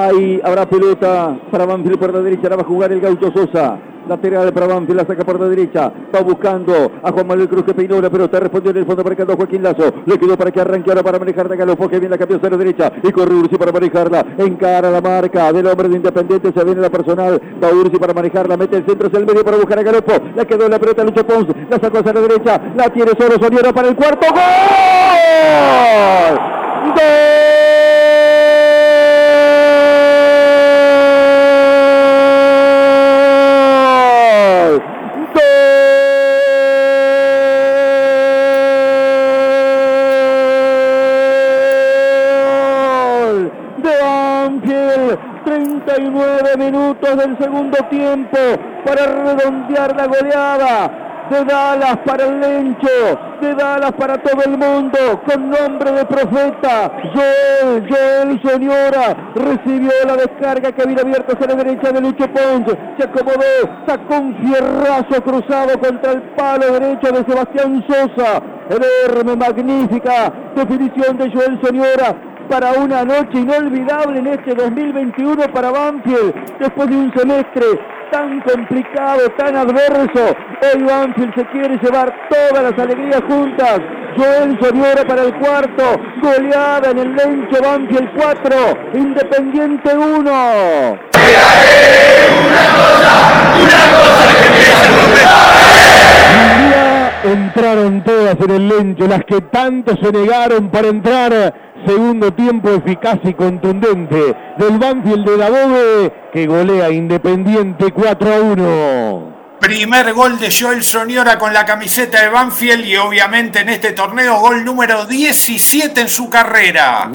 Ahí habrá pelota para Banfield por la derecha. La va a jugar el Gaucho Sosa. Lateral para Banfield, la saca por la derecha. Va buscando a Juan Manuel Cruz que peinó la pelota. Respondió en el fondo marcando a Joaquín Lazo. Le quedó para que arranque ahora para manejar de Galopo. Que viene la cambió a la derecha. Y corre Ursi para manejarla. Encara la marca del hombre de Independiente. Se viene la personal. Va Ursi para manejarla. Mete el centro hacia el medio para buscar a Galopo. Le quedó la pelota Lucho Pons. La sacó hacia la derecha. La tiene solo Soniera para el cuarto. ¡Gol! De Banfield. 39 minutos del segundo tiempo para redondear la goleada. De Dallas para el Lencho, de Dallas para todo el mundo, con nombre de profeta. Joel, Joel Señora, recibió la descarga que había abierto hacia la derecha de Lucho Pons. Se acomodó, sacó un fierrazo cruzado contra el palo derecho de Sebastián Sosa. Enorme, magnífica definición de Joel Señora para una noche inolvidable en este 2021 para Banfield, después de un semestre tan complicado, tan adverso. Hoy Banfield se quiere llevar todas las alegrías juntas. Joel Soriora para el cuarto, goleada en el Lencho Banfield 4, Independiente 1. Una cosa, una cosa que entraron todas en el Lencho, las que tanto se negaron para entrar Segundo tiempo eficaz y contundente del Banfield de Dabove que golea Independiente 4 a 1. Primer gol de Joel Soniora con la camiseta de Banfield y obviamente en este torneo gol número 17 en su carrera.